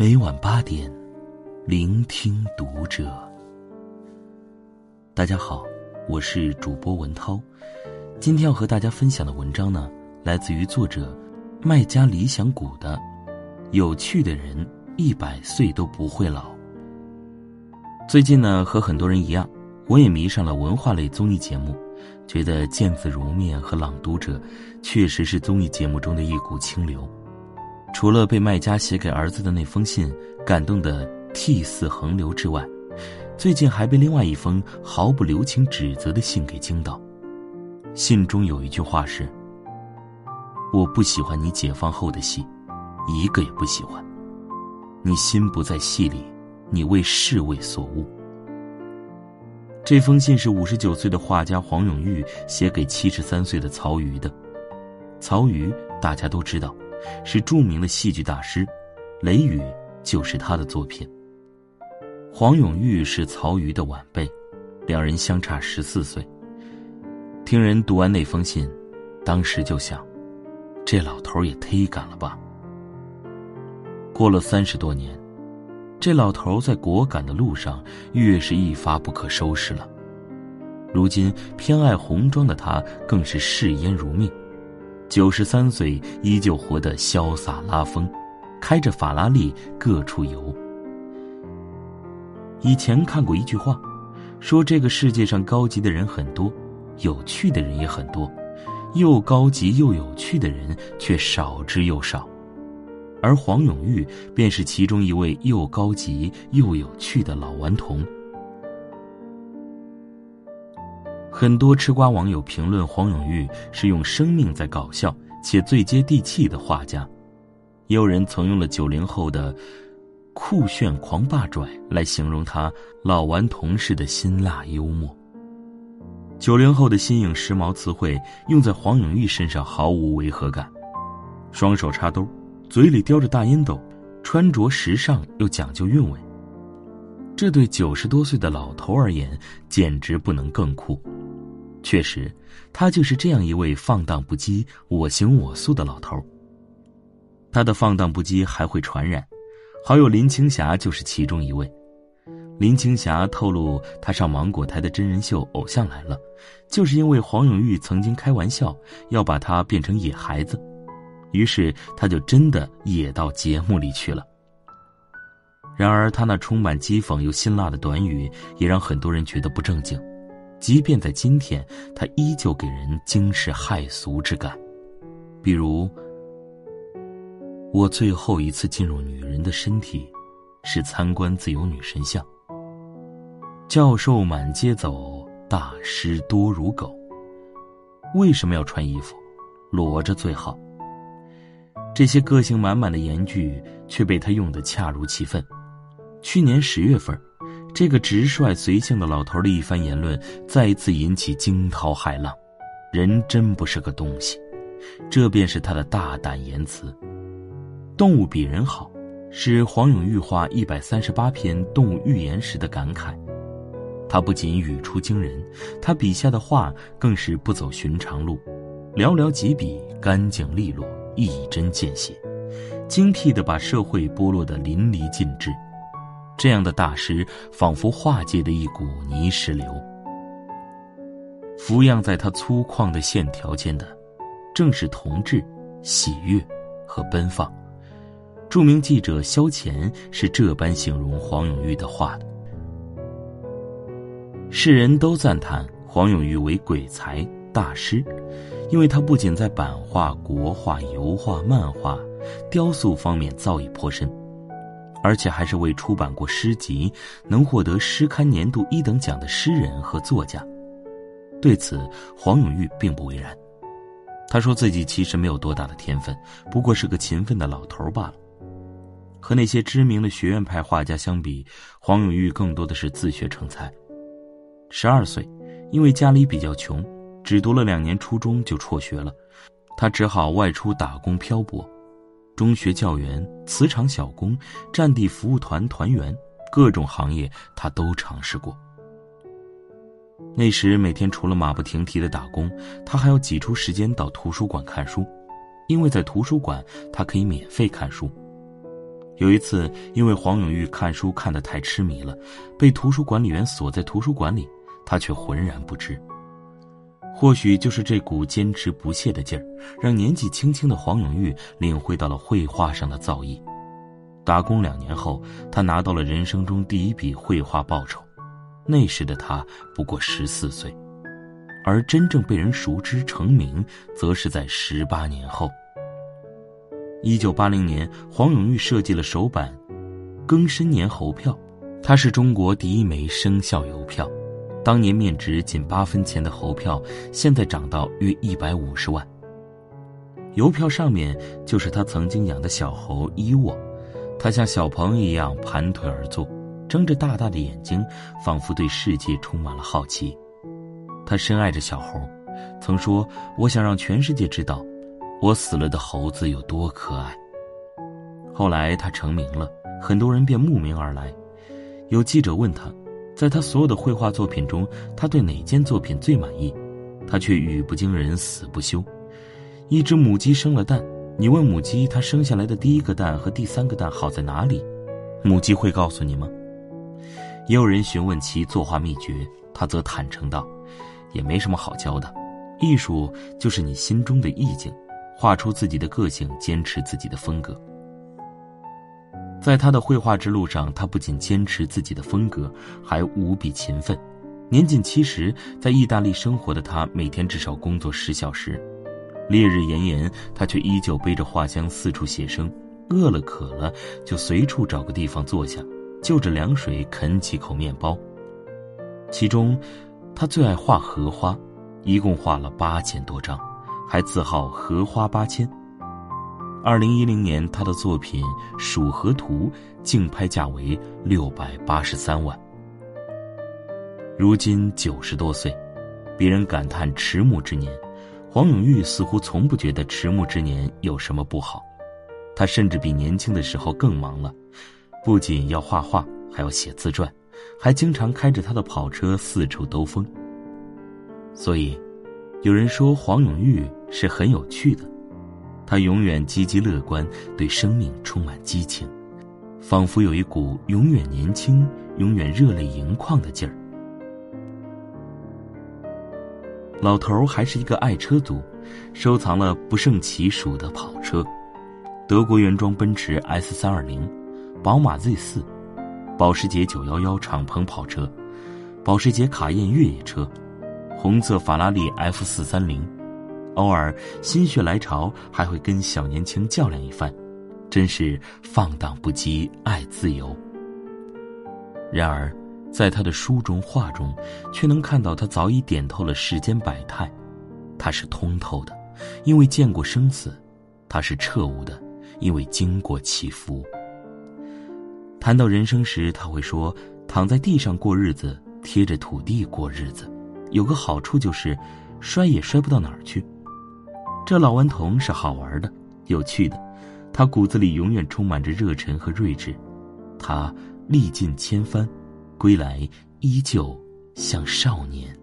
每晚八点，聆听读者。大家好，我是主播文涛。今天要和大家分享的文章呢，来自于作者麦家理想谷的《有趣的人一百岁都不会老》。最近呢，和很多人一样，我也迷上了文化类综艺节目，觉得《见字如面》和《朗读者》确实是综艺节目中的一股清流。除了被卖家写给儿子的那封信感动的涕泗横流之外，最近还被另外一封毫不留情指责的信给惊到。信中有一句话是：“我不喜欢你解放后的戏，一个也不喜欢。你心不在戏里，你为侍卫所误。”这封信是五十九岁的画家黄永玉写给七十三岁的曹禺的。曹禺大家都知道。是著名的戏剧大师，《雷雨》就是他的作品。黄永玉是曹禺的晚辈，两人相差十四岁。听人读完那封信，当时就想，这老头也忒赶了吧。过了三十多年，这老头在果敢的路上越是一发不可收拾了。如今偏爱红妆的他，更是嗜烟如命。九十三岁依旧活得潇洒拉风，开着法拉利各处游。以前看过一句话，说这个世界上高级的人很多，有趣的人也很多，又高级又有趣的人却少之又少，而黄永玉便是其中一位又高级又有趣的老顽童。很多吃瓜网友评论黄永玉是用生命在搞笑且最接地气的画家，也有人曾用了九零后的酷炫狂霸拽来形容他老顽童式的辛辣幽默。九零后的新颖时髦词汇用在黄永玉身上毫无违和感，双手插兜，嘴里叼着大烟斗，穿着时尚又讲究韵味，这对九十多岁的老头而言简直不能更酷。确实，他就是这样一位放荡不羁、我行我素的老头。他的放荡不羁还会传染，好友林青霞就是其中一位。林青霞透露，她上芒果台的真人秀《偶像来了》，就是因为黄永玉曾经开玩笑要把她变成野孩子，于是她就真的野到节目里去了。然而，他那充满讥讽又辛辣的短语，也让很多人觉得不正经。即便在今天，他依旧给人惊世骇俗之感。比如，我最后一次进入女人的身体，是参观自由女神像。教授满街走，大师多如狗。为什么要穿衣服？裸着最好。这些个性满满的言句，却被他用得恰如其分。去年十月份。这个直率随性的老头的一番言论，再次引起惊涛骇浪。人真不是个东西，这便是他的大胆言辞。动物比人好，是黄永玉画一百三十八篇动物寓言时的感慨。他不仅语出惊人，他笔下的画更是不走寻常路，寥寥几笔，干净利落，一针见血，精辟地把社会剥落得淋漓尽致。这样的大师，仿佛化界的一股泥石流。俯仰在他粗犷的线条间的，正是童稚、喜悦和奔放。著名记者萧乾是这般形容黄永玉的画的。世人都赞叹黄永玉为鬼才大师，因为他不仅在版画、国画、油画、漫画、雕塑方面造诣颇深。而且还是未出版过诗集，能获得诗刊年度一等奖的诗人和作家。对此，黄永玉并不为然。他说自己其实没有多大的天分，不过是个勤奋的老头罢了。和那些知名的学院派画家相比，黄永玉更多的是自学成才。十二岁，因为家里比较穷，只读了两年初中就辍学了，他只好外出打工漂泊。中学教员、瓷厂小工、战地服务团团员，各种行业他都尝试过。那时每天除了马不停蹄的打工，他还要挤出时间到图书馆看书，因为在图书馆他可以免费看书。有一次，因为黄永玉看书看得太痴迷了，被图书管理员锁在图书馆里，他却浑然不知。或许就是这股坚持不懈的劲儿，让年纪轻轻的黄永玉领会到了绘画上的造诣。打工两年后，他拿到了人生中第一笔绘画报酬。那时的他不过十四岁，而真正被人熟知成名，则是在十八年后。一九八零年，黄永玉设计了首版庚申年猴票，它是中国第一枚生肖邮票。当年面值仅八分钱的猴票，现在涨到约一百五十万。邮票上面就是他曾经养的小猴伊沃，他像小朋友一样盘腿而坐，睁着大大的眼睛，仿佛对世界充满了好奇。他深爱着小猴，曾说：“我想让全世界知道。”我死了的猴子有多可爱。后来他成名了，很多人便慕名而来。有记者问他，在他所有的绘画作品中，他对哪件作品最满意？他却语不惊人死不休。一只母鸡生了蛋，你问母鸡，它生下来的第一个蛋和第三个蛋好在哪里？母鸡会告诉你吗？也有人询问其作画秘诀，他则坦诚道：“也没什么好教的，艺术就是你心中的意境。”画出自己的个性，坚持自己的风格。在他的绘画之路上，他不仅坚持自己的风格，还无比勤奋。年仅七十，在意大利生活的他，每天至少工作十小时，烈日炎炎，他却依旧背着画箱四处写生。饿了渴了，就随处找个地方坐下，就着凉水啃几口面包。其中，他最爱画荷花，一共画了八千多张。还自号荷花八千。二零一零年，他的作品《蜀河图》竞拍价为六百八十三万。如今九十多岁，别人感叹迟暮之年，黄永玉似乎从不觉得迟暮之年有什么不好。他甚至比年轻的时候更忙了，不仅要画画，还要写自传，还经常开着他的跑车四处兜风。所以。有人说黄永玉是很有趣的，他永远积极乐观，对生命充满激情，仿佛有一股永远年轻、永远热泪盈眶的劲儿。老头还是一个爱车族，收藏了不胜其数的跑车：德国原装奔驰 S 三二零、宝马 Z 四、保时捷九幺幺敞篷跑车、保时捷卡宴越野车。红色法拉利 F 四三零，偶尔心血来潮还会跟小年轻较量一番，真是放荡不羁，爱自由。然而，在他的书中画中，却能看到他早已点透了世间百态。他是通透的，因为见过生死；他是彻悟的，因为经过起伏。谈到人生时，他会说：“躺在地上过日子，贴着土地过日子。”有个好处就是，摔也摔不到哪儿去。这老顽童是好玩的、有趣的，他骨子里永远充满着热忱和睿智。他历尽千帆，归来依旧像少年。